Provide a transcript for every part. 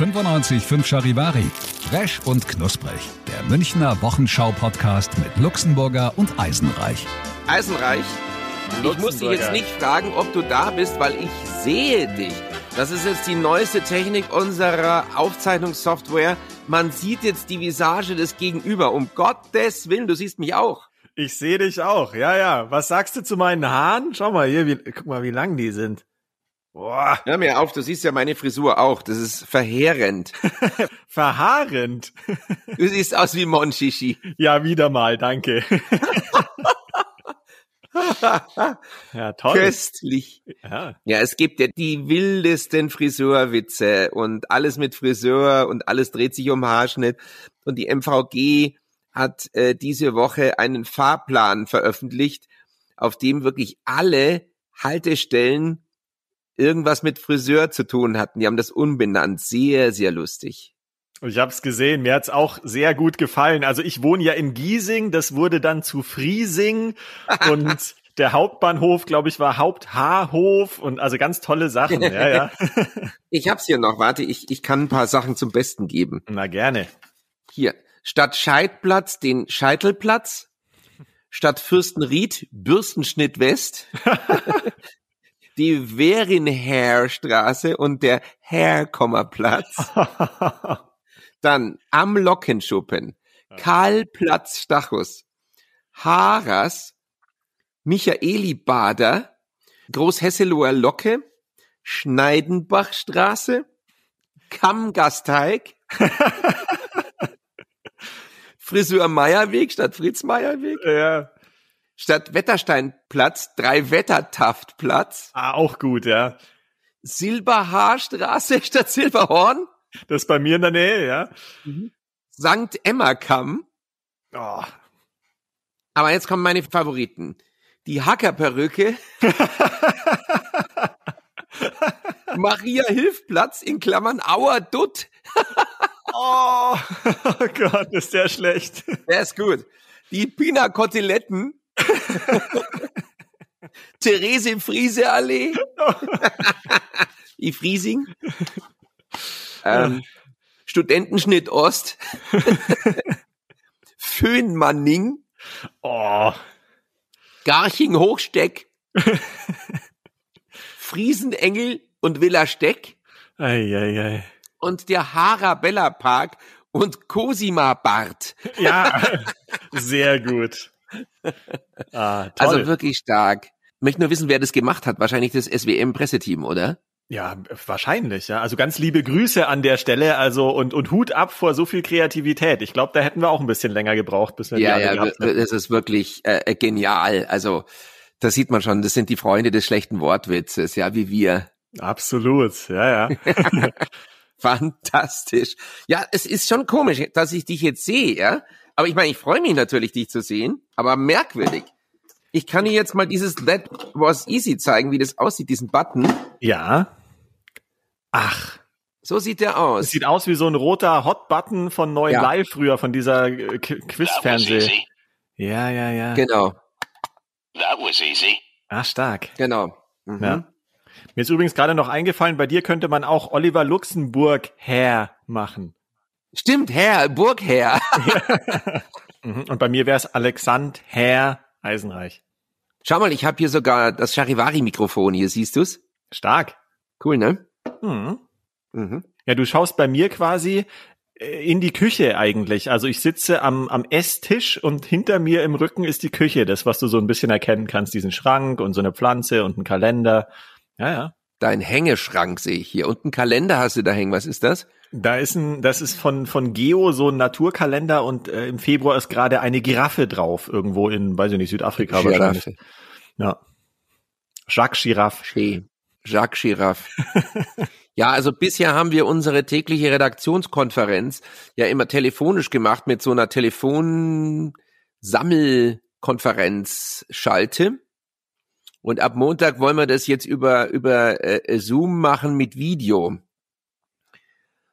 95.5 Charivari. Fresh und knusprig. Der Münchner Wochenschau-Podcast mit Luxemburger und Eisenreich. Eisenreich, ich muss dich jetzt nicht fragen, ob du da bist, weil ich sehe dich. Das ist jetzt die neueste Technik unserer Aufzeichnungssoftware. Man sieht jetzt die Visage des Gegenüber. Um Gottes Willen, du siehst mich auch. Ich sehe dich auch. Ja, ja. Was sagst du zu meinen Haaren? Schau mal hier, wie, guck mal, wie lang die sind. Boah. Hör mir auf, du siehst ja meine Frisur auch. Das ist verheerend. Verhaarend. Du siehst aus wie Monchichi. Ja, wieder mal, danke. ja, toll. Köstlich. Ja. Ja, es gibt ja die wildesten Friseurwitze und alles mit Friseur und alles dreht sich um Haarschnitt. Und die MVG hat äh, diese Woche einen Fahrplan veröffentlicht, auf dem wirklich alle Haltestellen irgendwas mit Friseur zu tun hatten. Die haben das umbenannt. Sehr, sehr lustig. Ich habe es gesehen, mir hat's auch sehr gut gefallen. Also ich wohne ja in Giesing, das wurde dann zu Friesing und der Hauptbahnhof, glaube ich, war Haupthaarhof und also ganz tolle Sachen. Ja, ja. Ich hab's hier noch. Warte, ich, ich kann ein paar Sachen zum Besten geben. Na gerne. Hier. Statt Scheidplatz den Scheitelplatz. Statt Fürstenried Bürstenschnitt West. die Werinherstraße und der Herkommerplatz. Dann am Lockenschuppen, Karlplatz Stachus, Haras, Michaelibader, Großhesseloher Locke, Schneidenbachstraße, Kammgasteig, Friseur Meierweg statt Fritz Meierweg, Ja. Statt Wettersteinplatz, Drei-Wettertaftplatz, Ah, auch gut, ja. Silberhaarstraße statt Silberhorn, Das ist bei mir in der Nähe, ja. Sankt Emma-Kamm. Oh. Aber jetzt kommen meine Favoriten. Die Hackerperücke. Maria Hilfplatz in Klammern Auer Dutt. oh Gott, ist der schlecht. Der ist gut. Die Pina Koteletten. Therese Friese Allee. Die Friesing. Ähm, Studentenschnitt Ost. Föhnmanning. Oh. Garching Hochsteck. Friesenengel und Villa Steck. Ei, ei, ei. Und der Harabella Park und Cosima Bart. Ja, sehr gut. Ah, toll. Also wirklich stark. Möchte nur wissen, wer das gemacht hat. Wahrscheinlich das SWM-Presseteam, oder? Ja, wahrscheinlich, ja. Also ganz liebe Grüße an der Stelle, also und, und Hut ab vor so viel Kreativität. Ich glaube, da hätten wir auch ein bisschen länger gebraucht, bis wir die Ja, alle ja, gehabt hätten. das ist wirklich äh, genial. Also, da sieht man schon, das sind die Freunde des schlechten Wortwitzes, ja, wie wir. Absolut, ja, ja. Fantastisch. Ja, es ist schon komisch, dass ich dich jetzt sehe, ja. Aber ich meine, ich freue mich natürlich, dich zu sehen, aber merkwürdig. Ich kann dir jetzt mal dieses That was easy zeigen, wie das aussieht, diesen Button. ja. Ach, So sieht der aus. sieht aus wie so ein roter Hot-Button von Neu Ja. Live früher, von dieser äh, Qu- That was Quiz-Fernseh. easy. Ja, ja, ja. Genau, That was easy. Ah, stark. genau. Mhm. Ja. Mir ist übrigens gerade noch eingefallen, bei dir könnte man auch Oliver Luxemburg Herr machen. Stimmt, Herr, Burgherr. Mhm. Und bei mir wäre es Alexand Herr Eisenreich. Schau mal, ich habe hier sogar das Charivari-Mikrofon hier, siehst du's? Stark. Cool, ne? Mhm. Mhm. Ja, du schaust bei mir quasi äh, in die Küche eigentlich. Also ich sitze am, am Esstisch und hinter mir im Rücken ist die Küche, das, was du so ein bisschen erkennen kannst, diesen Schrank und so eine Pflanze und ein Kalender. Ja, ja. Dein Hängeschrank sehe ich hier. Und einen Kalender hast du da hängen. Was ist das? Da ist ein, das ist von, von Geo so ein Naturkalender und äh, im Februar ist gerade eine Giraffe drauf, irgendwo in, weiß ich nicht, Südafrika wahrscheinlich. Giraffe. Ja. Jacques Giraffe. Schön. Jacques Chirac. ja, also bisher haben wir unsere tägliche Redaktionskonferenz ja immer telefonisch gemacht mit so einer Telefonsammelkonferenzschalte. Und ab Montag wollen wir das jetzt über, über äh, Zoom machen mit Video.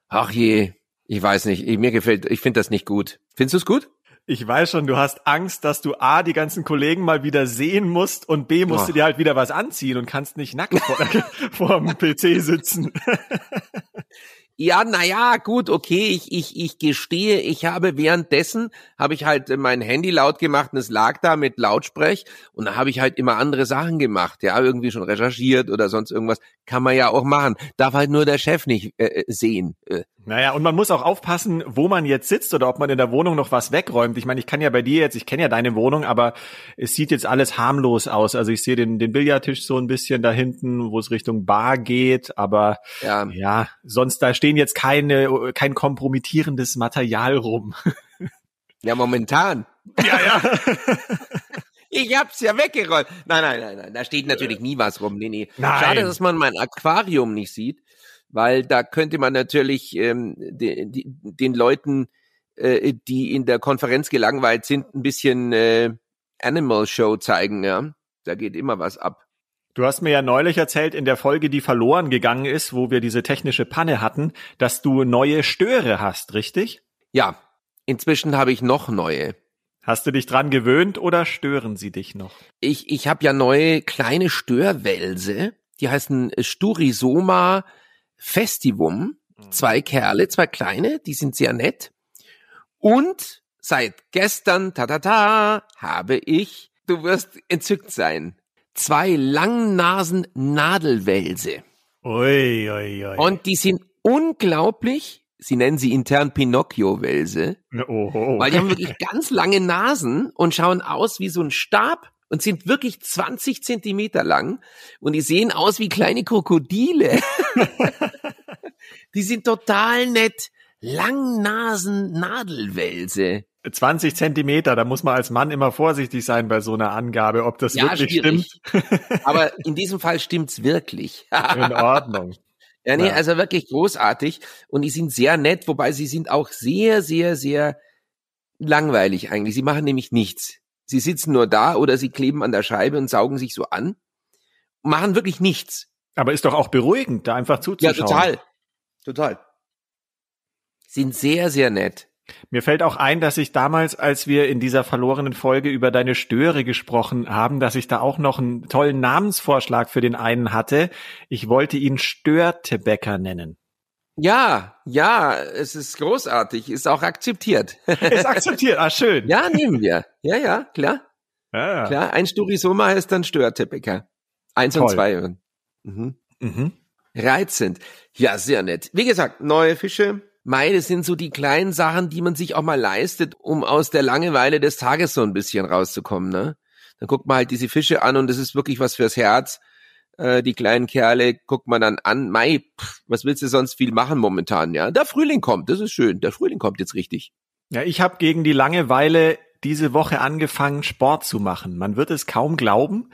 Ach je, ich weiß nicht, ich, mir gefällt, ich finde das nicht gut. Findest du es gut? Ich weiß schon, du hast Angst, dass du A, die ganzen Kollegen mal wieder sehen musst und B, musst oh. du dir halt wieder was anziehen und kannst nicht nackt vor, vor dem PC sitzen. Ja, naja, gut, okay, ich, ich, ich gestehe, ich habe währenddessen, habe ich halt mein Handy laut gemacht und es lag da mit Lautsprech und da habe ich halt immer andere Sachen gemacht, ja, irgendwie schon recherchiert oder sonst irgendwas, kann man ja auch machen, darf halt nur der Chef nicht äh, äh sehen. Äh. Naja, und man muss auch aufpassen, wo man jetzt sitzt oder ob man in der Wohnung noch was wegräumt. Ich meine, ich kann ja bei dir jetzt, ich kenne ja deine Wohnung, aber es sieht jetzt alles harmlos aus. Also ich sehe den, den Billardtisch so ein bisschen da hinten, wo es Richtung Bar geht, aber ja, ja sonst da stehen jetzt keine, kein kompromittierendes Material rum. Ja, momentan. Ja, ja. Ich hab's ja weggeräumt. Nein, nein, nein, nein. Da steht natürlich nie was rum. Nee, nee. Nein. Schade, dass man mein Aquarium nicht sieht weil da könnte man natürlich ähm, de, de, den Leuten, äh, die in der Konferenz gelangweilt sind, ein bisschen äh, Animal Show zeigen. Ja, da geht immer was ab. Du hast mir ja neulich erzählt in der Folge, die verloren gegangen ist, wo wir diese technische Panne hatten, dass du neue Störe hast, richtig? Ja, inzwischen habe ich noch neue. Hast du dich dran gewöhnt oder stören sie dich noch? Ich, ich habe ja neue kleine Störwälse, die heißen Sturisoma Festivum. Mhm. Zwei Kerle, zwei kleine, die sind sehr nett. Und seit gestern, ta ta ta, habe ich, du wirst entzückt sein, zwei Langnasen Nadelwälse. Ui, ui, ui. Und die sind unglaublich, sie nennen sie intern Pinocchio-Wälse, oh. weil die haben wirklich ganz lange Nasen und schauen aus wie so ein Stab und sind wirklich 20 Zentimeter lang und die sehen aus wie kleine Krokodile. die sind total nett. Langnasen Nadelwälse. 20 Zentimeter, da muss man als Mann immer vorsichtig sein bei so einer Angabe, ob das ja, wirklich schwierig. stimmt. Aber in diesem Fall stimmt's wirklich. in Ordnung. Ja, nee, ja. also wirklich großartig. Und die sind sehr nett, wobei sie sind auch sehr, sehr, sehr langweilig eigentlich. Sie machen nämlich nichts. Sie sitzen nur da oder sie kleben an der Scheibe und saugen sich so an, machen wirklich nichts. Aber ist doch auch beruhigend, da einfach zuzuschauen. Ja, total. Total. Sind sehr, sehr nett. Mir fällt auch ein, dass ich damals, als wir in dieser verlorenen Folge über deine Störe gesprochen haben, dass ich da auch noch einen tollen Namensvorschlag für den einen hatte. Ich wollte ihn Störtebäcker nennen. Ja, ja, es ist großartig, ist auch akzeptiert. Ist akzeptiert, ah schön. Ja, nehmen wir. Ja, ja, klar. Ja, ja. Klar, ein Sturisoma heißt dann Störteppiker. Eins Toll. und zwei. Mhm. Mhm. Reizend. Ja, sehr nett. Wie gesagt, neue Fische. Mei, das sind so die kleinen Sachen, die man sich auch mal leistet, um aus der Langeweile des Tages so ein bisschen rauszukommen, ne? Dann guckt man halt diese Fische an und das ist wirklich was fürs Herz äh, die kleinen Kerle guckt man dann an, Mai, pff, was willst du sonst viel machen momentan, ja? Der Frühling kommt, das ist schön, der Frühling kommt jetzt richtig. Ja, ich habe gegen die Langeweile diese Woche angefangen, Sport zu machen. Man wird es kaum glauben,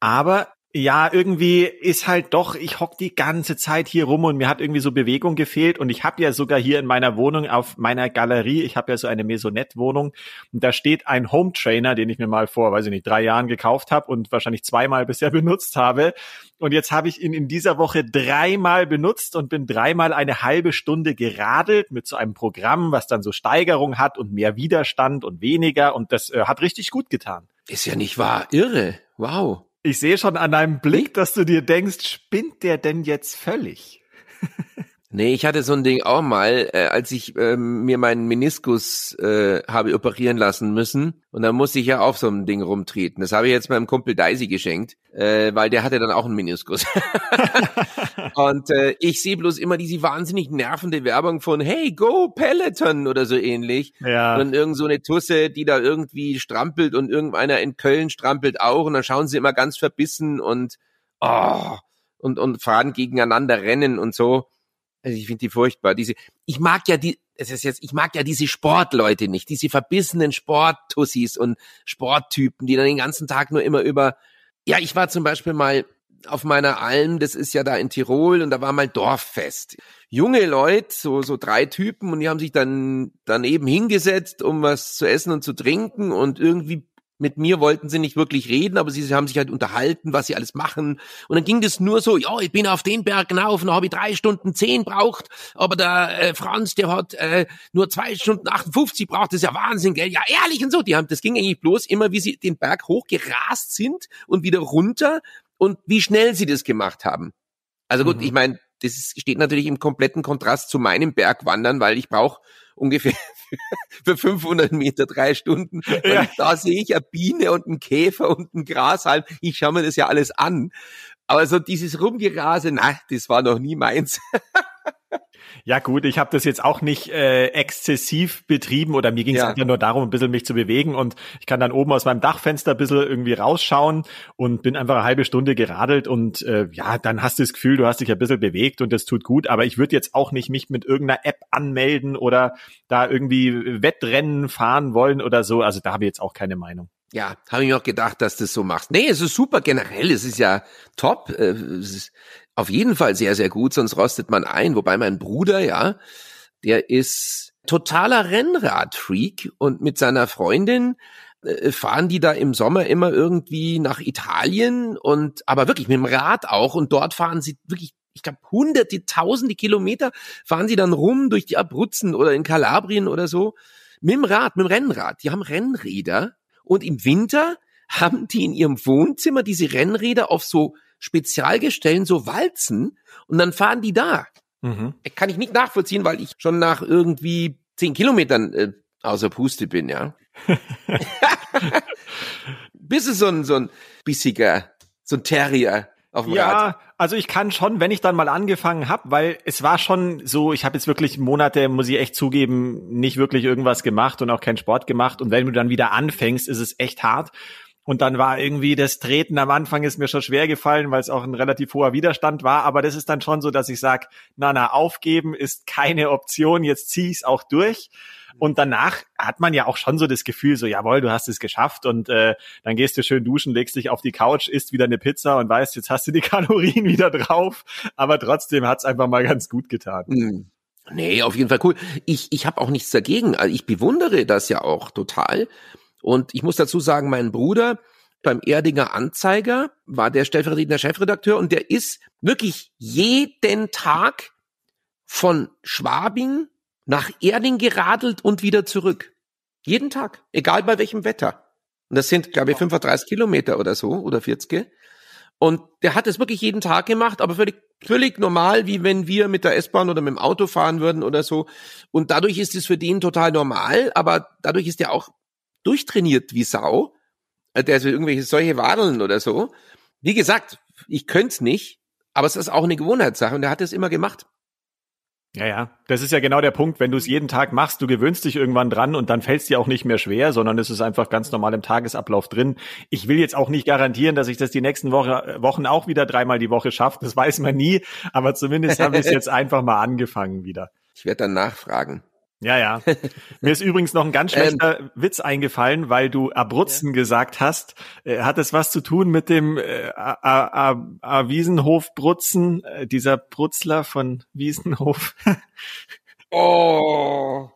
aber ja, irgendwie ist halt doch, ich hock die ganze Zeit hier rum und mir hat irgendwie so Bewegung gefehlt. Und ich habe ja sogar hier in meiner Wohnung auf meiner Galerie, ich habe ja so eine Maisonette-Wohnung. Und da steht ein Home Trainer, den ich mir mal vor, weiß ich nicht, drei Jahren gekauft habe und wahrscheinlich zweimal bisher benutzt habe. Und jetzt habe ich ihn in dieser Woche dreimal benutzt und bin dreimal eine halbe Stunde geradelt mit so einem Programm, was dann so Steigerung hat und mehr Widerstand und weniger. Und das äh, hat richtig gut getan. Ist ja nicht wahr, irre, wow. Ich sehe schon an deinem Blick, dass du dir denkst, spinnt der denn jetzt völlig? Nee, ich hatte so ein Ding auch mal, äh, als ich ähm, mir meinen Meniskus äh, habe operieren lassen müssen. Und dann musste ich ja auf so einem Ding rumtreten. Das habe ich jetzt meinem Kumpel Daisy geschenkt, äh, weil der hatte dann auch einen Meniskus. und äh, ich sehe bloß immer diese wahnsinnig nervende Werbung von Hey, go Peloton oder so ähnlich. Ja. Und irgend so eine Tusse, die da irgendwie strampelt und irgendeiner in Köln strampelt auch. Und dann schauen sie immer ganz verbissen und oh, und, und fahren gegeneinander rennen und so. Also ich finde die furchtbar. Diese, ich mag ja die, es ist jetzt, ich mag ja diese Sportleute nicht, diese verbissenen Sporttussis und Sporttypen, die dann den ganzen Tag nur immer über. Ja, ich war zum Beispiel mal auf meiner Alm, das ist ja da in Tirol und da war mal Dorffest. Junge Leute, so, so drei Typen und die haben sich dann daneben hingesetzt, um was zu essen und zu trinken und irgendwie mit mir wollten sie nicht wirklich reden, aber sie haben sich halt unterhalten, was sie alles machen. Und dann ging das nur so, ja, ich bin auf den Berg hinauf, dann habe ich drei Stunden zehn braucht, aber der äh, Franz, der hat äh, nur zwei Stunden 58 braucht, das ist ja Wahnsinn, gell? Ja, ehrlich und so. Die haben, das ging eigentlich bloß immer, wie sie den Berg hochgerast sind und wieder runter und wie schnell sie das gemacht haben. Also gut, mhm. ich meine, das steht natürlich im kompletten Kontrast zu meinem Bergwandern, weil ich brauche ungefähr für 500 Meter drei Stunden. Ja. Da sehe ich eine Biene und einen Käfer und einen Grashalm. Ich schaue mir das ja alles an. Aber so dieses Rumgerase, na, das war noch nie meins. Ja gut, ich habe das jetzt auch nicht äh, exzessiv betrieben oder mir ging es ja. einfach nur darum, ein bisschen mich zu bewegen und ich kann dann oben aus meinem Dachfenster ein bisschen irgendwie rausschauen und bin einfach eine halbe Stunde geradelt und äh, ja, dann hast du das Gefühl, du hast dich ein bisschen bewegt und das tut gut, aber ich würde jetzt auch nicht mich mit irgendeiner App anmelden oder da irgendwie Wettrennen fahren wollen oder so, also da habe ich jetzt auch keine Meinung. Ja, habe ich mir auch gedacht, dass du das so machst. Nee, es ist super generell, es ist ja top. Äh, es ist auf jeden Fall sehr, sehr gut, sonst rostet man ein. Wobei mein Bruder, ja, der ist totaler Rennradfreak und mit seiner Freundin äh, fahren die da im Sommer immer irgendwie nach Italien und aber wirklich mit dem Rad auch und dort fahren sie wirklich ich glaube hunderte, tausende Kilometer fahren sie dann rum durch die Abruzzen oder in Kalabrien oder so mit dem Rad, mit dem Rennrad. Die haben Rennräder und im Winter haben die in ihrem Wohnzimmer diese Rennräder auf so Spezialgestellen, so Walzen und dann fahren die da. Mhm. Kann ich nicht nachvollziehen, weil ich schon nach irgendwie zehn Kilometern äh, außer Puste bin, ja. Bist du so ein, so ein bissiger, so ein Terrier auf dem ja, Rad? also ich kann schon, wenn ich dann mal angefangen habe, weil es war schon so, ich habe jetzt wirklich Monate, muss ich echt zugeben, nicht wirklich irgendwas gemacht und auch keinen Sport gemacht. Und wenn du dann wieder anfängst, ist es echt hart. Und dann war irgendwie das Treten am Anfang ist mir schon schwer gefallen, weil es auch ein relativ hoher Widerstand war. Aber das ist dann schon so, dass ich sage, na, na, aufgeben ist keine Option, jetzt zieh ich's auch durch. Und danach hat man ja auch schon so das Gefühl, so, jawohl, du hast es geschafft und äh, dann gehst du schön duschen, legst dich auf die Couch, isst wieder eine Pizza und weißt, jetzt hast du die Kalorien wieder drauf. Aber trotzdem hat's einfach mal ganz gut getan. Mhm. Nee, auf jeden Fall cool. Ich, ich habe auch nichts dagegen. Also ich bewundere das ja auch total. Und ich muss dazu sagen, mein Bruder beim Erdinger Anzeiger war der stellvertretende Chefredakteur und der ist wirklich jeden Tag von Schwabing nach Erding geradelt und wieder zurück. Jeden Tag, egal bei welchem Wetter. Und das sind, glaube ich, 35 Kilometer oder so oder 40. Und der hat es wirklich jeden Tag gemacht, aber völlig, völlig normal, wie wenn wir mit der S-Bahn oder mit dem Auto fahren würden oder so. Und dadurch ist es für den total normal, aber dadurch ist er auch durchtrainiert wie Sau. Äh, der so irgendwelche solche Wadeln oder so. Wie gesagt, ich könnte es nicht, aber es ist auch eine Gewohnheitssache und er hat es immer gemacht. Ja, ja, das ist ja genau der Punkt, wenn du es jeden Tag machst, du gewöhnst dich irgendwann dran und dann fällt es dir auch nicht mehr schwer, sondern es ist einfach ganz normal im Tagesablauf drin. Ich will jetzt auch nicht garantieren, dass ich das die nächsten Woche, Wochen auch wieder dreimal die Woche schaffe, das weiß man nie, aber zumindest habe ich es jetzt einfach mal angefangen wieder. Ich werde dann nachfragen. Ja, ja. Mir ist übrigens noch ein ganz ähm, schlechter ähm, Witz eingefallen, weil du Abruzzen ja. gesagt hast. Äh, hat es was zu tun mit dem äh, A, A, A Wiesenhof Brutzen, äh, dieser Brutzler von Wiesenhof? oh,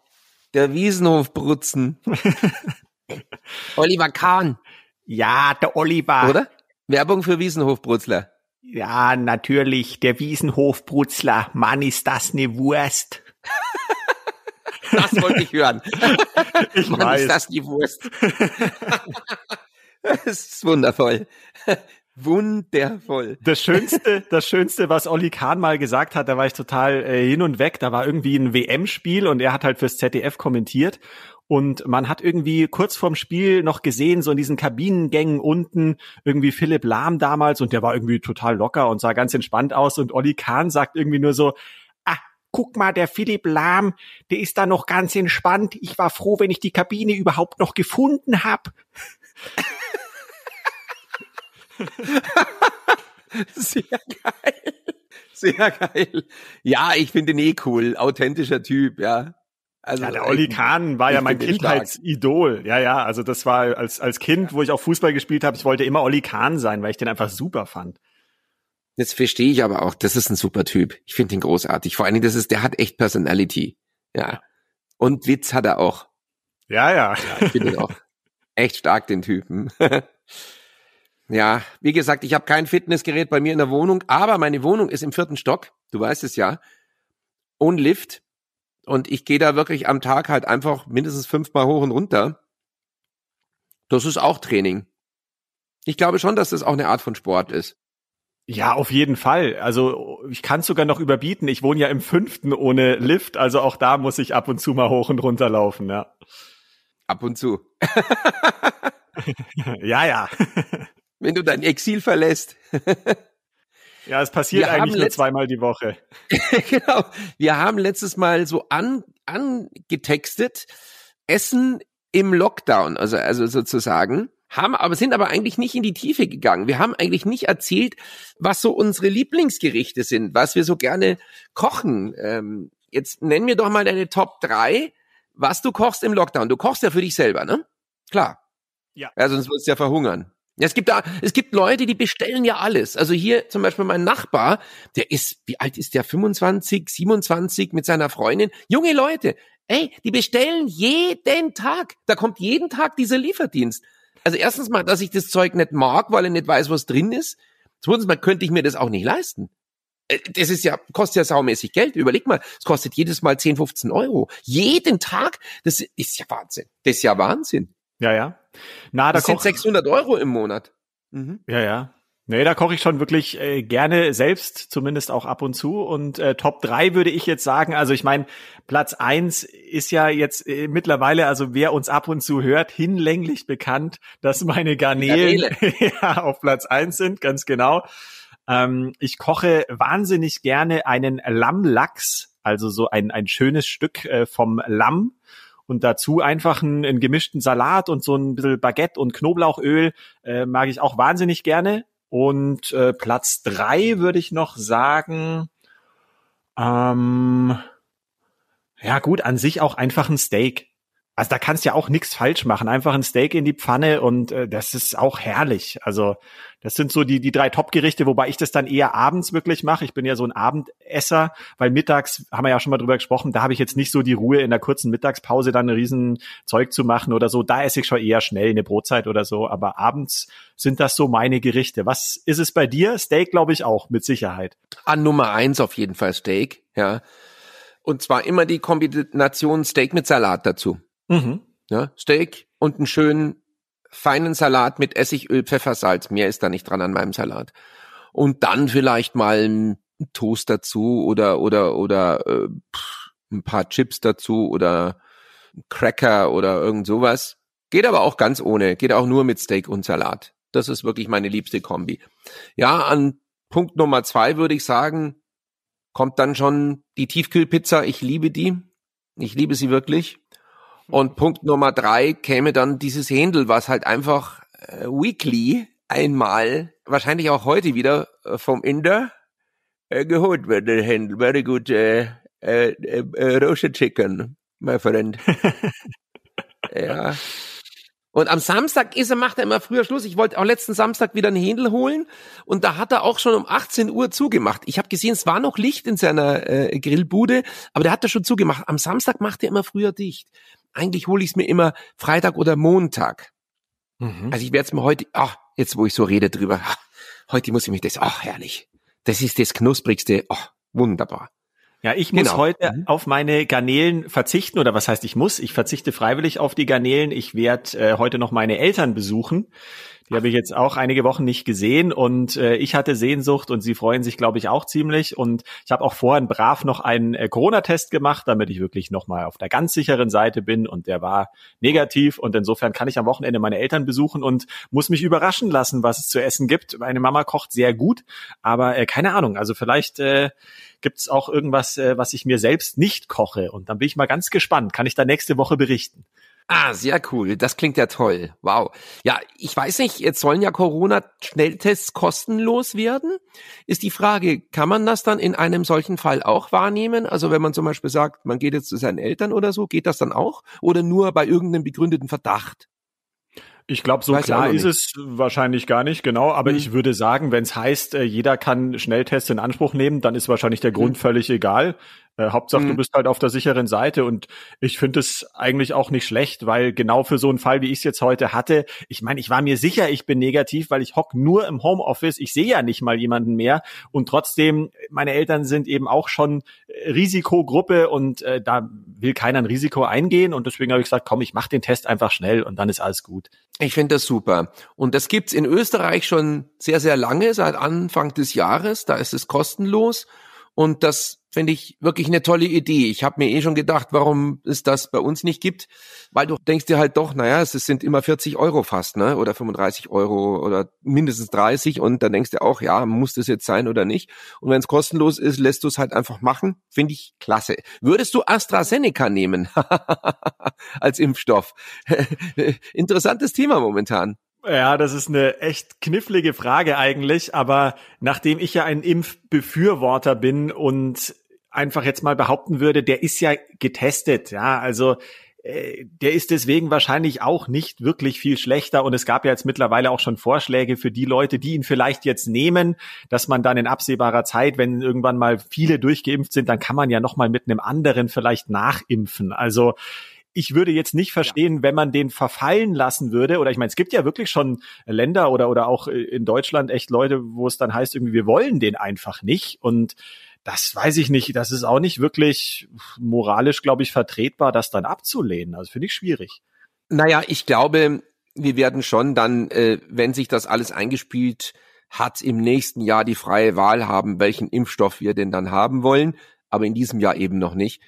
der Wiesenhof Brutzen. Oliver Kahn. Ja, der Oliver. Oder? Werbung für Wiesenhof Brutzler. Ja, natürlich, der Wiesenhof Brutzler. Mann, ist das ne Wurst. Das wollte ich hören. Ich Mann, weiß. ist das die Wurst. Das ist wundervoll. Wundervoll. Das Schönste, das Schönste, was Olli Kahn mal gesagt hat, da war ich total äh, hin und weg. Da war irgendwie ein WM-Spiel und er hat halt fürs ZDF kommentiert. Und man hat irgendwie kurz vorm Spiel noch gesehen, so in diesen Kabinengängen unten, irgendwie Philipp Lahm damals und der war irgendwie total locker und sah ganz entspannt aus. Und Olli Kahn sagt irgendwie nur so, guck mal, der Philipp Lahm, der ist da noch ganz entspannt. Ich war froh, wenn ich die Kabine überhaupt noch gefunden habe. Sehr geil. Sehr geil. Ja, ich finde ihn eh cool. Authentischer Typ, ja. Also ja, der Olli Kahn war ja mein Kindheitsidol. Ja, ja, also das war als, als Kind, wo ich auch Fußball gespielt habe, ich wollte immer Olli Kahn sein, weil ich den einfach super fand. Jetzt verstehe ich aber auch, das ist ein super Typ. Ich finde ihn großartig. Vor allen Dingen, das ist, der hat echt Personality. Ja. Und Witz hat er auch. Ja, ja. ja ich finde ihn auch echt stark, den Typen. ja, wie gesagt, ich habe kein Fitnessgerät bei mir in der Wohnung, aber meine Wohnung ist im vierten Stock. Du weißt es ja. Ohne Lift. Und ich gehe da wirklich am Tag halt einfach mindestens fünfmal hoch und runter. Das ist auch Training. Ich glaube schon, dass das auch eine Art von Sport ist. Ja, auf jeden Fall. Also ich kann sogar noch überbieten. Ich wohne ja im fünften ohne Lift, also auch da muss ich ab und zu mal hoch und runter laufen, ja. Ab und zu. ja, ja. Wenn du dein Exil verlässt. ja, es passiert Wir eigentlich nur zweimal die Woche. genau. Wir haben letztes Mal so an, angetextet, Essen im Lockdown, also, also sozusagen haben aber sind aber eigentlich nicht in die Tiefe gegangen. Wir haben eigentlich nicht erzählt, was so unsere Lieblingsgerichte sind, was wir so gerne kochen. Ähm, jetzt nenn mir doch mal deine Top 3, was du kochst im Lockdown. Du kochst ja für dich selber, ne? Klar. Ja. ja sonst wirst du ja verhungern. Ja, es gibt da, es gibt Leute, die bestellen ja alles. Also hier zum Beispiel mein Nachbar, der ist, wie alt ist der? 25, 27 mit seiner Freundin. Junge Leute, ey, die bestellen jeden Tag. Da kommt jeden Tag dieser Lieferdienst. Also erstens mal, dass ich das Zeug nicht mag, weil ich nicht weiß, was drin ist. Zweitens mal könnte ich mir das auch nicht leisten. Äh, das ist ja, kostet ja saumäßig Geld. Überleg mal, es kostet jedes Mal 10, 15 Euro. Jeden Tag. Das ist ja Wahnsinn. Das ist ja Wahnsinn. Ja, ja. Na, das sind 600 Euro im Monat. Mhm. Ja, ja. Nee, da koche ich schon wirklich äh, gerne selbst, zumindest auch ab und zu. Und äh, Top 3 würde ich jetzt sagen, also ich meine, Platz eins ist ja jetzt äh, mittlerweile, also wer uns ab und zu hört, hinlänglich bekannt, dass meine Garnelen ja, auf Platz eins sind, ganz genau. Ähm, ich koche wahnsinnig gerne einen Lammlachs, also so ein, ein schönes Stück äh, vom Lamm und dazu einfach einen, einen, gemischten Salat und so ein bisschen Baguette und Knoblauchöl äh, mag ich auch wahnsinnig gerne. Und äh, Platz drei würde ich noch sagen, ähm, ja gut, an sich auch einfach ein Steak. Also da kannst du ja auch nichts falsch machen. Einfach ein Steak in die Pfanne und äh, das ist auch herrlich. Also das sind so die, die drei Top-Gerichte, wobei ich das dann eher abends wirklich mache. Ich bin ja so ein Abendesser, weil mittags, haben wir ja schon mal drüber gesprochen, da habe ich jetzt nicht so die Ruhe in der kurzen Mittagspause dann ein riesen Zeug zu machen oder so. Da esse ich schon eher schnell eine Brotzeit oder so. Aber abends sind das so meine Gerichte. Was ist es bei dir? Steak glaube ich auch, mit Sicherheit. An Nummer eins auf jeden Fall Steak, ja. Und zwar immer die Kombination Steak mit Salat dazu. Mhm. Ja, Steak und einen schönen feinen Salat mit Essigöl, Pfeffersalz. Mehr ist da nicht dran an meinem Salat. Und dann vielleicht mal ein Toast dazu oder oder oder äh, ein paar Chips dazu oder Cracker oder irgend sowas. Geht aber auch ganz ohne. Geht auch nur mit Steak und Salat. Das ist wirklich meine liebste Kombi. Ja, an Punkt Nummer zwei würde ich sagen, kommt dann schon die Tiefkühlpizza. Ich liebe die. Ich liebe sie wirklich. Und Punkt Nummer drei käme dann dieses Händel, was halt einfach äh, weekly einmal, wahrscheinlich auch heute wieder äh, vom Inder äh, geholt wird, der Händel. Very good äh, äh, äh, roasted chicken, my friend. ja. Und am Samstag ist er, macht er immer früher Schluss. Ich wollte auch letzten Samstag wieder einen Händel holen und da hat er auch schon um 18 Uhr zugemacht. Ich habe gesehen, es war noch Licht in seiner äh, Grillbude, aber der hat da schon zugemacht. Am Samstag macht er immer früher dicht eigentlich hole ich es mir immer Freitag oder Montag. Mhm. Also ich werde es mir heute, ach, jetzt wo ich so rede drüber, ach, heute muss ich mich das, ach herrlich, das ist das knusprigste, ach, wunderbar. Ja, ich muss genau. heute mhm. auf meine Garnelen verzichten oder was heißt ich muss? Ich verzichte freiwillig auf die Garnelen. Ich werde äh, heute noch meine Eltern besuchen. Die habe ich jetzt auch einige Wochen nicht gesehen und äh, ich hatte Sehnsucht und sie freuen sich, glaube ich, auch ziemlich. Und ich habe auch vorhin brav noch einen äh, Corona-Test gemacht, damit ich wirklich nochmal auf der ganz sicheren Seite bin und der war negativ. Und insofern kann ich am Wochenende meine Eltern besuchen und muss mich überraschen lassen, was es zu essen gibt. Meine Mama kocht sehr gut, aber äh, keine Ahnung. Also vielleicht äh, gibt es auch irgendwas, äh, was ich mir selbst nicht koche. Und dann bin ich mal ganz gespannt. Kann ich da nächste Woche berichten. Ah, sehr cool. Das klingt ja toll. Wow. Ja, ich weiß nicht, jetzt sollen ja Corona-Schnelltests kostenlos werden. Ist die Frage, kann man das dann in einem solchen Fall auch wahrnehmen? Also wenn man zum Beispiel sagt, man geht jetzt zu seinen Eltern oder so, geht das dann auch? Oder nur bei irgendeinem begründeten Verdacht? Ich glaube, so Weiß klar ist es wahrscheinlich gar nicht, genau. Aber Mhm. ich würde sagen, wenn es heißt, äh, jeder kann Schnelltests in Anspruch nehmen, dann ist wahrscheinlich der Grund völlig egal. Äh, Hauptsache, du Mhm. bist halt auf der sicheren Seite. Und ich finde es eigentlich auch nicht schlecht, weil genau für so einen Fall, wie ich es jetzt heute hatte, ich meine, ich war mir sicher, ich bin negativ, weil ich hock nur im Homeoffice. Ich sehe ja nicht mal jemanden mehr. Und trotzdem, meine Eltern sind eben auch schon äh, Risikogruppe und äh, da will keiner ein Risiko eingehen. Und deswegen habe ich gesagt, komm, ich mache den Test einfach schnell und dann ist alles gut. Ich finde das super. Und das gibt's in Österreich schon sehr, sehr lange, seit Anfang des Jahres. Da ist es kostenlos. Und das finde ich wirklich eine tolle Idee. Ich habe mir eh schon gedacht, warum es das bei uns nicht gibt. Weil du denkst dir halt doch, naja, es sind immer 40 Euro fast, ne? Oder 35 Euro oder mindestens 30. Und dann denkst du auch, ja, muss das jetzt sein oder nicht? Und wenn es kostenlos ist, lässt du es halt einfach machen. Finde ich klasse. Würdest du AstraZeneca nehmen als Impfstoff? Interessantes Thema momentan. Ja, das ist eine echt knifflige Frage eigentlich, aber nachdem ich ja ein Impfbefürworter bin und einfach jetzt mal behaupten würde, der ist ja getestet, ja, also äh, der ist deswegen wahrscheinlich auch nicht wirklich viel schlechter und es gab ja jetzt mittlerweile auch schon Vorschläge für die Leute, die ihn vielleicht jetzt nehmen, dass man dann in absehbarer Zeit, wenn irgendwann mal viele durchgeimpft sind, dann kann man ja noch mal mit einem anderen vielleicht nachimpfen. Also ich würde jetzt nicht verstehen, wenn man den verfallen lassen würde. Oder ich meine, es gibt ja wirklich schon Länder oder, oder auch in Deutschland echt Leute, wo es dann heißt, irgendwie, wir wollen den einfach nicht. Und das weiß ich nicht. Das ist auch nicht wirklich moralisch, glaube ich, vertretbar, das dann abzulehnen. Also finde ich schwierig. Naja, ich glaube, wir werden schon dann, äh, wenn sich das alles eingespielt hat, im nächsten Jahr die freie Wahl haben, welchen Impfstoff wir denn dann haben wollen. Aber in diesem Jahr eben noch nicht.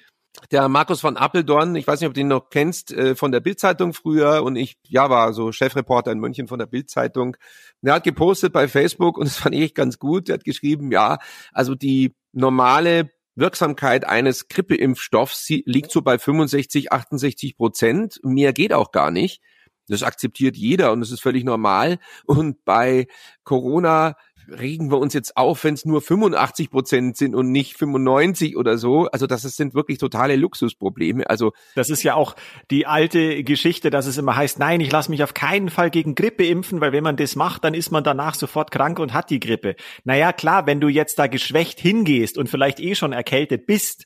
Der Markus von Appeldorn, ich weiß nicht, ob du ihn noch kennst, äh, von der Bildzeitung früher und ich, ja, war so Chefreporter in München von der Bildzeitung. Der hat gepostet bei Facebook und das fand ich ganz gut. Der hat geschrieben, ja, also die normale Wirksamkeit eines Grippeimpfstoffs liegt so bei 65, 68 Prozent. Mehr geht auch gar nicht. Das akzeptiert jeder und das ist völlig normal. Und bei Corona regen wir uns jetzt auf, wenn es nur 85 Prozent sind und nicht 95 oder so. Also das sind wirklich totale Luxusprobleme. Also das ist ja auch die alte Geschichte, dass es immer heißt, nein, ich lasse mich auf keinen Fall gegen Grippe impfen, weil wenn man das macht, dann ist man danach sofort krank und hat die Grippe. Naja, klar, wenn du jetzt da geschwächt hingehst und vielleicht eh schon erkältet bist,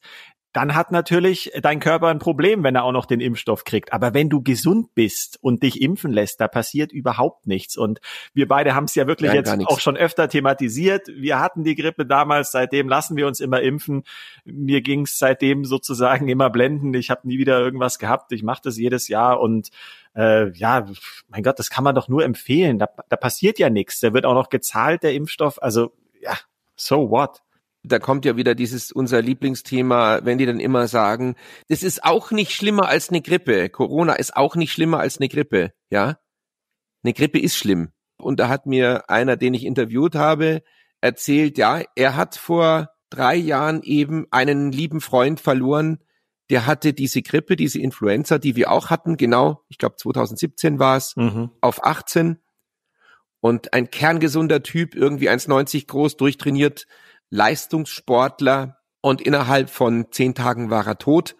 dann hat natürlich dein Körper ein Problem, wenn er auch noch den Impfstoff kriegt. Aber wenn du gesund bist und dich impfen lässt, da passiert überhaupt nichts. Und wir beide haben es ja wirklich Nein, jetzt auch schon öfter thematisiert. Wir hatten die Grippe damals, seitdem lassen wir uns immer impfen. Mir ging es seitdem sozusagen immer blenden. Ich habe nie wieder irgendwas gehabt. Ich mache das jedes Jahr und äh, ja, mein Gott, das kann man doch nur empfehlen. Da, da passiert ja nichts. Da wird auch noch gezahlt, der Impfstoff. Also ja, so what? Da kommt ja wieder dieses unser Lieblingsthema, wenn die dann immer sagen, das ist auch nicht schlimmer als eine Grippe. Corona ist auch nicht schlimmer als eine Grippe, ja? Eine Grippe ist schlimm. Und da hat mir einer, den ich interviewt habe, erzählt, ja, er hat vor drei Jahren eben einen lieben Freund verloren, der hatte diese Grippe, diese Influenza, die wir auch hatten, genau, ich glaube 2017 war es, Mhm. auf 18 und ein kerngesunder Typ, irgendwie 1,90 groß, durchtrainiert, Leistungssportler und innerhalb von zehn Tagen war er tot.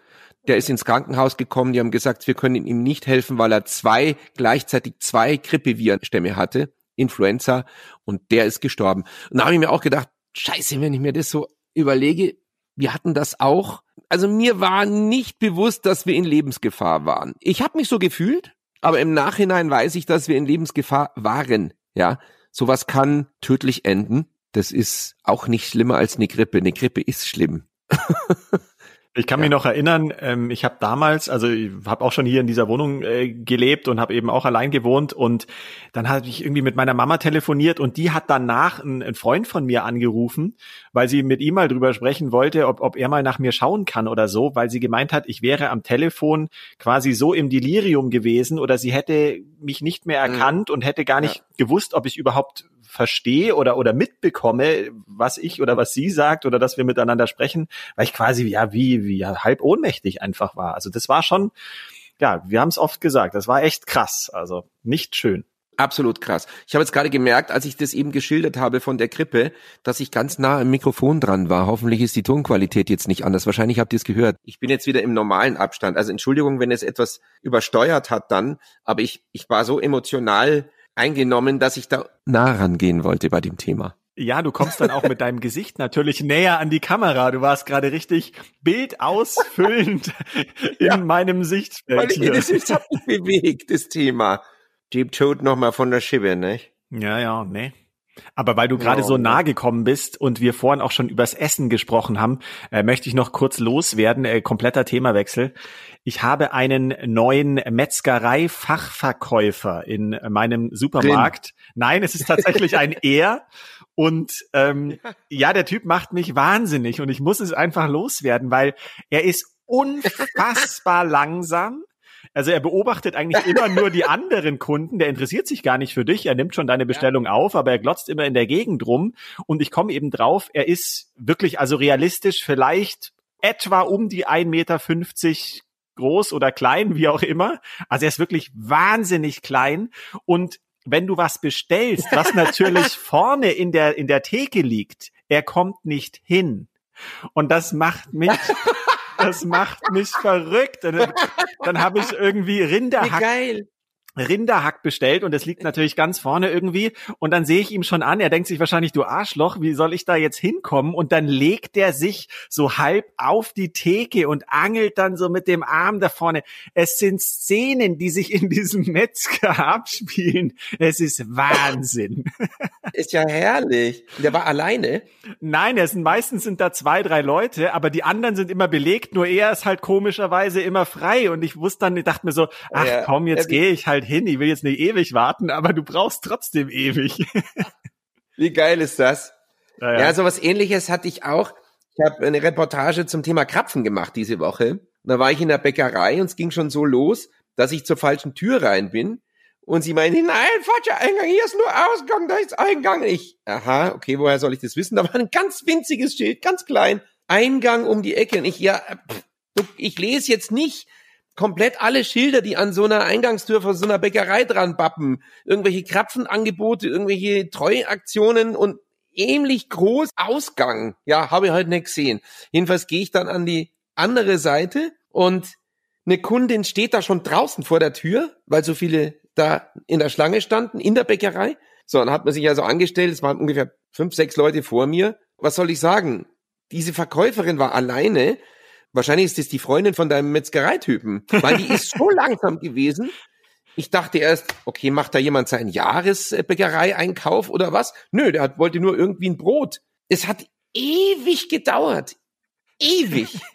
Der ist ins Krankenhaus gekommen, die haben gesagt, wir können ihm nicht helfen, weil er zwei, gleichzeitig zwei Grippevirenstämme hatte, Influenza, und der ist gestorben. Und da habe ich mir auch gedacht, scheiße, wenn ich mir das so überlege, wir hatten das auch. Also mir war nicht bewusst, dass wir in Lebensgefahr waren. Ich habe mich so gefühlt, aber im Nachhinein weiß ich, dass wir in Lebensgefahr waren. Ja, sowas kann tödlich enden. Das ist auch nicht schlimmer als eine Grippe. Eine Grippe ist schlimm. Ich kann mich noch erinnern, ähm, ich habe damals, also ich habe auch schon hier in dieser Wohnung äh, gelebt und habe eben auch allein gewohnt und dann habe ich irgendwie mit meiner Mama telefoniert und die hat danach einen, einen Freund von mir angerufen, weil sie mit ihm mal drüber sprechen wollte, ob, ob er mal nach mir schauen kann oder so, weil sie gemeint hat, ich wäre am Telefon quasi so im Delirium gewesen oder sie hätte mich nicht mehr erkannt und hätte gar nicht gewusst, ob ich überhaupt verstehe oder oder mitbekomme, was ich oder was sie sagt oder dass wir miteinander sprechen, weil ich quasi ja wie wie ja, halb ohnmächtig einfach war. Also das war schon, ja, wir haben es oft gesagt, das war echt krass, also nicht schön. absolut krass. Ich habe jetzt gerade gemerkt, als ich das eben geschildert habe von der Grippe, dass ich ganz nah am Mikrofon dran war. Hoffentlich ist die Tonqualität jetzt nicht anders. Wahrscheinlich habt ihr es gehört. Ich bin jetzt wieder im normalen Abstand. Also Entschuldigung, wenn es etwas übersteuert hat dann, aber ich, ich war so emotional eingenommen, dass ich da nah rangehen wollte bei dem Thema. Ja, du kommst dann auch mit deinem Gesicht natürlich näher an die Kamera. Du warst gerade richtig bildausfüllend in ja, meinem Sichtfeld. Weil hier. Das ist, hat mich bewegt, das Thema. Deep Toad nochmal von der Schippe, nicht? Ja, ja, ne. Aber weil du gerade so nah gekommen bist und wir vorhin auch schon übers Essen gesprochen haben, äh, möchte ich noch kurz loswerden, äh, kompletter Themawechsel. Ich habe einen neuen Metzgerei-Fachverkäufer in meinem Supermarkt. Drin. Nein, es ist tatsächlich ein Er. Und ähm, ja, der Typ macht mich wahnsinnig und ich muss es einfach loswerden, weil er ist unfassbar langsam. Also er beobachtet eigentlich immer nur die anderen Kunden, der interessiert sich gar nicht für dich, er nimmt schon deine Bestellung ja. auf, aber er glotzt immer in der Gegend rum und ich komme eben drauf, er ist wirklich also realistisch vielleicht etwa um die 1,50 Meter groß oder klein, wie auch immer. Also er ist wirklich wahnsinnig klein und wenn du was bestellst, was natürlich vorne in der, in der Theke liegt, er kommt nicht hin. Und das macht mich, das macht mich verrückt. Dann, dann habe ich irgendwie Rinderhack. Wie geil. Rinderhack bestellt und es liegt natürlich ganz vorne irgendwie und dann sehe ich ihm schon an, er denkt sich wahrscheinlich, du Arschloch, wie soll ich da jetzt hinkommen? Und dann legt er sich so halb auf die Theke und angelt dann so mit dem Arm da vorne. Es sind Szenen, die sich in diesem Metzger abspielen. Es ist Wahnsinn. Ist ja herrlich. Der war alleine? Nein, es sind meistens sind da zwei, drei Leute, aber die anderen sind immer belegt, nur er ist halt komischerweise immer frei und ich wusste dann, ich dachte mir so, ach ja, komm, jetzt gehe ich halt hin, ich will jetzt nicht ewig warten, aber du brauchst trotzdem ewig. Wie geil ist das? Ja, ja. ja so was ähnliches hatte ich auch. Ich habe eine Reportage zum Thema Krapfen gemacht diese Woche. Da war ich in der Bäckerei und es ging schon so los, dass ich zur falschen Tür rein bin. Und sie meinte, nein, falscher Eingang, hier ist nur Ausgang, da ist Eingang. Ich, aha, okay, woher soll ich das wissen? Da war ein ganz winziges Schild, ganz klein. Eingang um die Ecke. Und ich, ja, pff, ich lese jetzt nicht komplett alle Schilder, die an so einer Eingangstür von so einer Bäckerei dran bappen, irgendwelche Krapfenangebote, irgendwelche Treuaktionen und ähnlich groß Ausgang. Ja, habe ich halt nicht gesehen. Jedenfalls gehe ich dann an die andere Seite und eine Kundin steht da schon draußen vor der Tür, weil so viele da in der Schlange standen, in der Bäckerei. So, dann hat man sich also angestellt, es waren ungefähr fünf, sechs Leute vor mir. Was soll ich sagen? Diese Verkäuferin war alleine Wahrscheinlich ist das die Freundin von deinem Metzgereitypen, weil die ist so langsam gewesen. Ich dachte erst, okay, macht da jemand seinen Jahresbäckerei-Einkauf oder was? Nö, der hat, wollte nur irgendwie ein Brot. Es hat ewig gedauert. Ewig.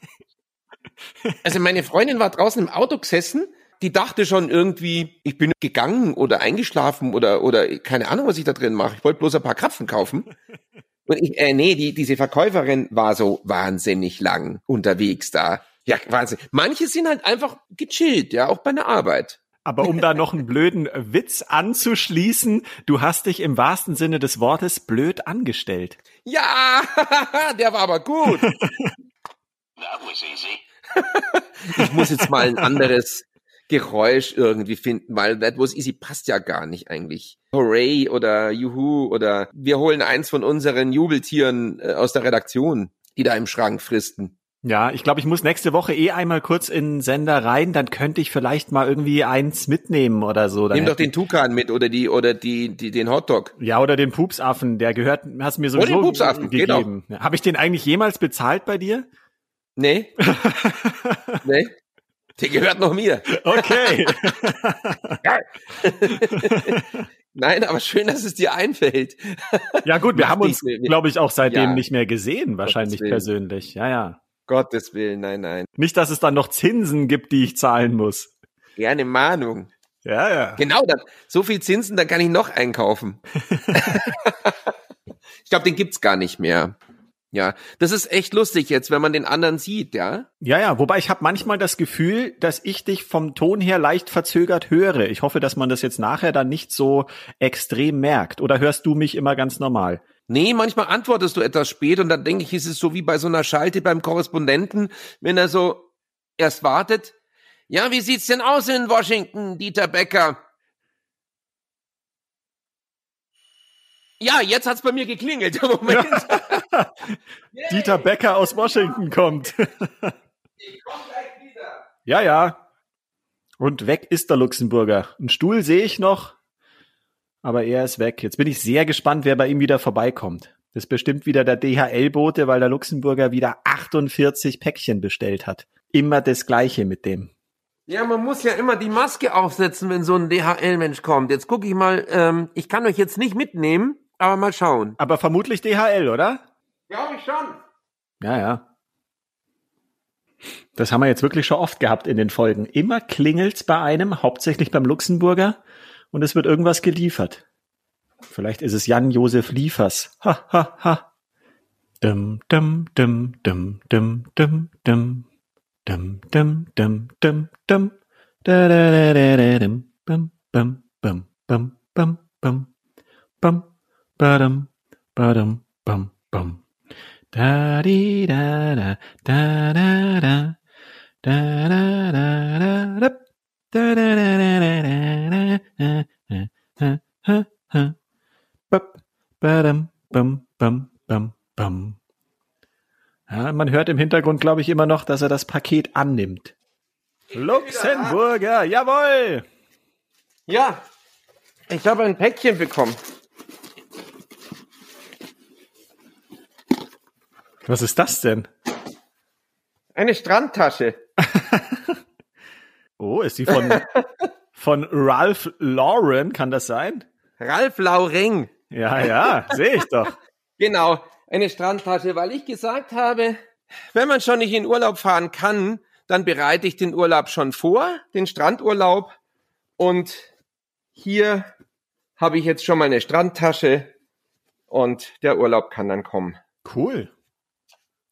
Also meine Freundin war draußen im Auto gesessen, die dachte schon irgendwie, ich bin gegangen oder eingeschlafen oder, oder keine Ahnung, was ich da drin mache. Ich wollte bloß ein paar Krapfen kaufen. Und ich, äh, nee, die, diese Verkäuferin war so wahnsinnig lang unterwegs da. Ja, Wahnsinn. Manche sind halt einfach gechillt, ja, auch bei der Arbeit. Aber um da noch einen blöden Witz anzuschließen, du hast dich im wahrsten Sinne des Wortes blöd angestellt. Ja, der war aber gut. That was easy. ich muss jetzt mal ein anderes Geräusch irgendwie finden, weil That Was Easy passt ja gar nicht eigentlich. Hooray oder Juhu oder wir holen eins von unseren Jubeltieren äh, aus der Redaktion, die da im Schrank fristen. Ja, ich glaube, ich muss nächste Woche eh einmal kurz in den Sender rein, dann könnte ich vielleicht mal irgendwie eins mitnehmen oder so. Dann Nimm doch den Tukan mit oder die oder die, die den Hotdog. Ja, oder den Pupsaffen, der gehört, hast mir sowieso oder den Pupsaffen, gegeben. Genau. Habe ich den eigentlich jemals bezahlt bei dir? Nee. nee. Der gehört noch mir. Okay. Nein, aber schön, dass es dir einfällt. Ja gut, wir haben uns, glaube ich, auch seitdem ja. nicht mehr gesehen, wahrscheinlich persönlich. Ja, ja. Gottes Willen, nein, nein. Nicht, dass es dann noch Zinsen gibt, die ich zahlen muss. Gerne Mahnung. Ja, ja. Genau, dann, so viel Zinsen, dann kann ich noch einkaufen. ich glaube, den gibt's gar nicht mehr. Ja, das ist echt lustig jetzt, wenn man den anderen sieht, ja? Ja, ja, wobei ich habe manchmal das Gefühl, dass ich dich vom Ton her leicht verzögert höre. Ich hoffe, dass man das jetzt nachher dann nicht so extrem merkt. Oder hörst du mich immer ganz normal? Nee, manchmal antwortest du etwas spät und dann denke ich, ist es so wie bei so einer Schalte beim Korrespondenten, wenn er so erst wartet. Ja, wie sieht's denn aus in Washington, Dieter Becker? Ja, jetzt hat's bei mir geklingelt. Moment. Dieter Becker aus Washington kommt. Ich komm gleich wieder. ja, ja. Und weg ist der Luxemburger. Einen Stuhl sehe ich noch, aber er ist weg. Jetzt bin ich sehr gespannt, wer bei ihm wieder vorbeikommt. Das ist bestimmt wieder der DHL-Bote, weil der Luxemburger wieder 48 Päckchen bestellt hat. Immer das Gleiche mit dem. Ja, man muss ja immer die Maske aufsetzen, wenn so ein DHL-Mensch kommt. Jetzt gucke ich mal, ähm, ich kann euch jetzt nicht mitnehmen, aber mal schauen. Aber vermutlich DHL, oder? Glaube ich schon. Ja, ja. Das haben wir jetzt wirklich schon oft gehabt in den Folgen. Immer klingelt's bei einem, hauptsächlich beim Luxemburger, und es wird irgendwas geliefert. Vielleicht ist es Jan-Josef Liefers. Ha, ha, ha. Dum, dum, dum, dum, dum, dum, dum. Dum, dum, dum, dum, dum. Da, da, da, da, da, dum. Bum, bum, bum, bum, bum, bum. Bum, badum, badum, bum, bum. Da, di, da, da, da, da, da. Da, da, da, da, da. Da, da, da, da, da, da, da, da. Ha, ha, ha. Bap, badum, bum, bum, bum, bum. Ja, man hört im Hintergrund, glaube ich, immer noch, dass er das Paket annimmt. Luxemburger, jawohl! Ja, ich habe ein Päckchen bekommen. Was ist das denn? Eine Strandtasche. Oh, ist die von, von Ralph Lauren, kann das sein? Ralf Lauring. Ja, ja, sehe ich doch. Genau, eine Strandtasche, weil ich gesagt habe, wenn man schon nicht in Urlaub fahren kann, dann bereite ich den Urlaub schon vor, den Strandurlaub. Und hier habe ich jetzt schon mal eine Strandtasche und der Urlaub kann dann kommen. Cool.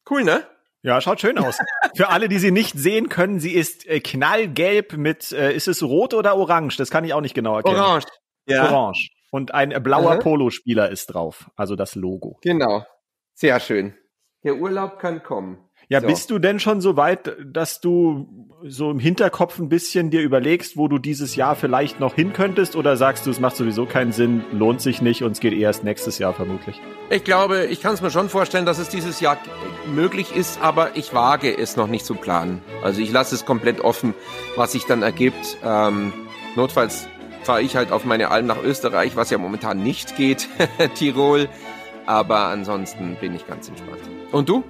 Cool, ne? Ja, schaut schön aus. Für alle, die sie nicht sehen können, sie ist äh, knallgelb mit, äh, ist es rot oder orange? Das kann ich auch nicht genau erkennen. Orange. Ja, Orange. Und ein äh, blauer Aha. Polospieler ist drauf, also das Logo. genau. Sehr schön. Der Urlaub kann kommen. Ja, So. bist du denn schon so weit, dass du so im Hinterkopf ein bisschen dir überlegst, wo du dieses Jahr vielleicht noch hin könntest? Oder sagst du, es macht sowieso keinen Sinn, lohnt sich nicht und es geht erst nächstes Jahr vermutlich? Ich glaube, ich kann es mir schon vorstellen, dass es dieses Jahr möglich ist, aber ich wage es noch nicht zu planen. Also ich lasse es komplett offen, was sich dann ergibt. Ähm, notfalls fahre ich halt auf meine Alm nach Österreich, was ja momentan nicht geht, Tirol. Aber ansonsten bin ich ganz entspannt. Und du?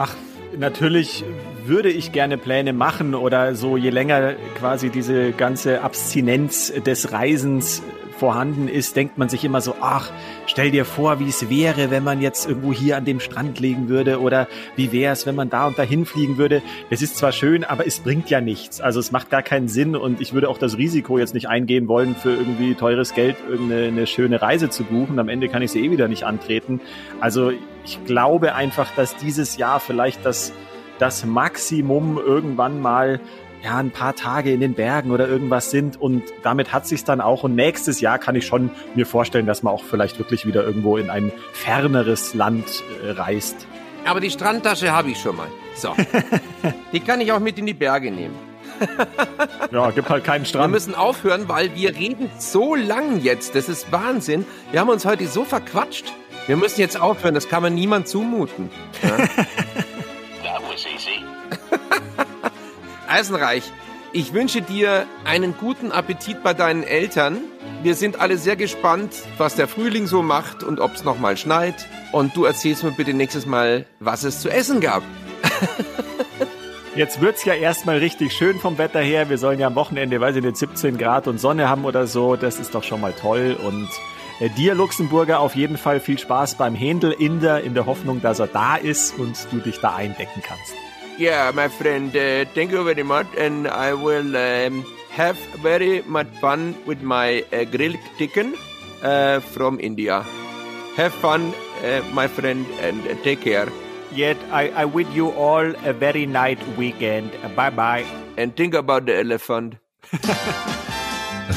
Ach, natürlich würde ich gerne Pläne machen oder so, je länger quasi diese ganze Abstinenz des Reisens vorhanden ist, denkt man sich immer so, ach, stell dir vor, wie es wäre, wenn man jetzt irgendwo hier an dem Strand liegen würde oder wie wäre es, wenn man da und dahin fliegen würde. Das ist zwar schön, aber es bringt ja nichts. Also es macht gar keinen Sinn und ich würde auch das Risiko jetzt nicht eingehen wollen, für irgendwie teures Geld irgendeine eine schöne Reise zu buchen. Am Ende kann ich sie eh wieder nicht antreten. Also ich glaube einfach, dass dieses Jahr vielleicht das, das Maximum irgendwann mal ja, ein paar Tage in den Bergen oder irgendwas sind und damit hat sich's dann auch und nächstes Jahr kann ich schon mir vorstellen, dass man auch vielleicht wirklich wieder irgendwo in ein ferneres Land äh, reist. Aber die Strandtasche habe ich schon mal. So. die kann ich auch mit in die Berge nehmen. Ja, gibt halt keinen Wir Strand. müssen aufhören, weil wir reden so lang jetzt. Das ist Wahnsinn. Wir haben uns heute so verquatscht. Wir müssen jetzt aufhören. Das kann man niemand zumuten. That Eisenreich, ich wünsche dir einen guten Appetit bei deinen Eltern. Wir sind alle sehr gespannt, was der Frühling so macht und ob es nochmal schneit. Und du erzählst mir bitte nächstes Mal, was es zu essen gab. Jetzt wird's ja erstmal richtig schön vom Wetter her. Wir sollen ja am Wochenende, weiß ich nicht, 17 Grad und Sonne haben oder so. Das ist doch schon mal toll. Und äh, dir, Luxemburger, auf jeden Fall viel Spaß beim Händel Inder in der Hoffnung, dass er da ist und du dich da eindecken kannst. Yeah, my friend, uh, thank you very much. And I will um, have very much fun with my uh, grilled chicken uh, from India. Have fun, uh, my friend, and uh, take care. Yet I, I wish you all a very nice weekend. Bye bye. And think about the elephant.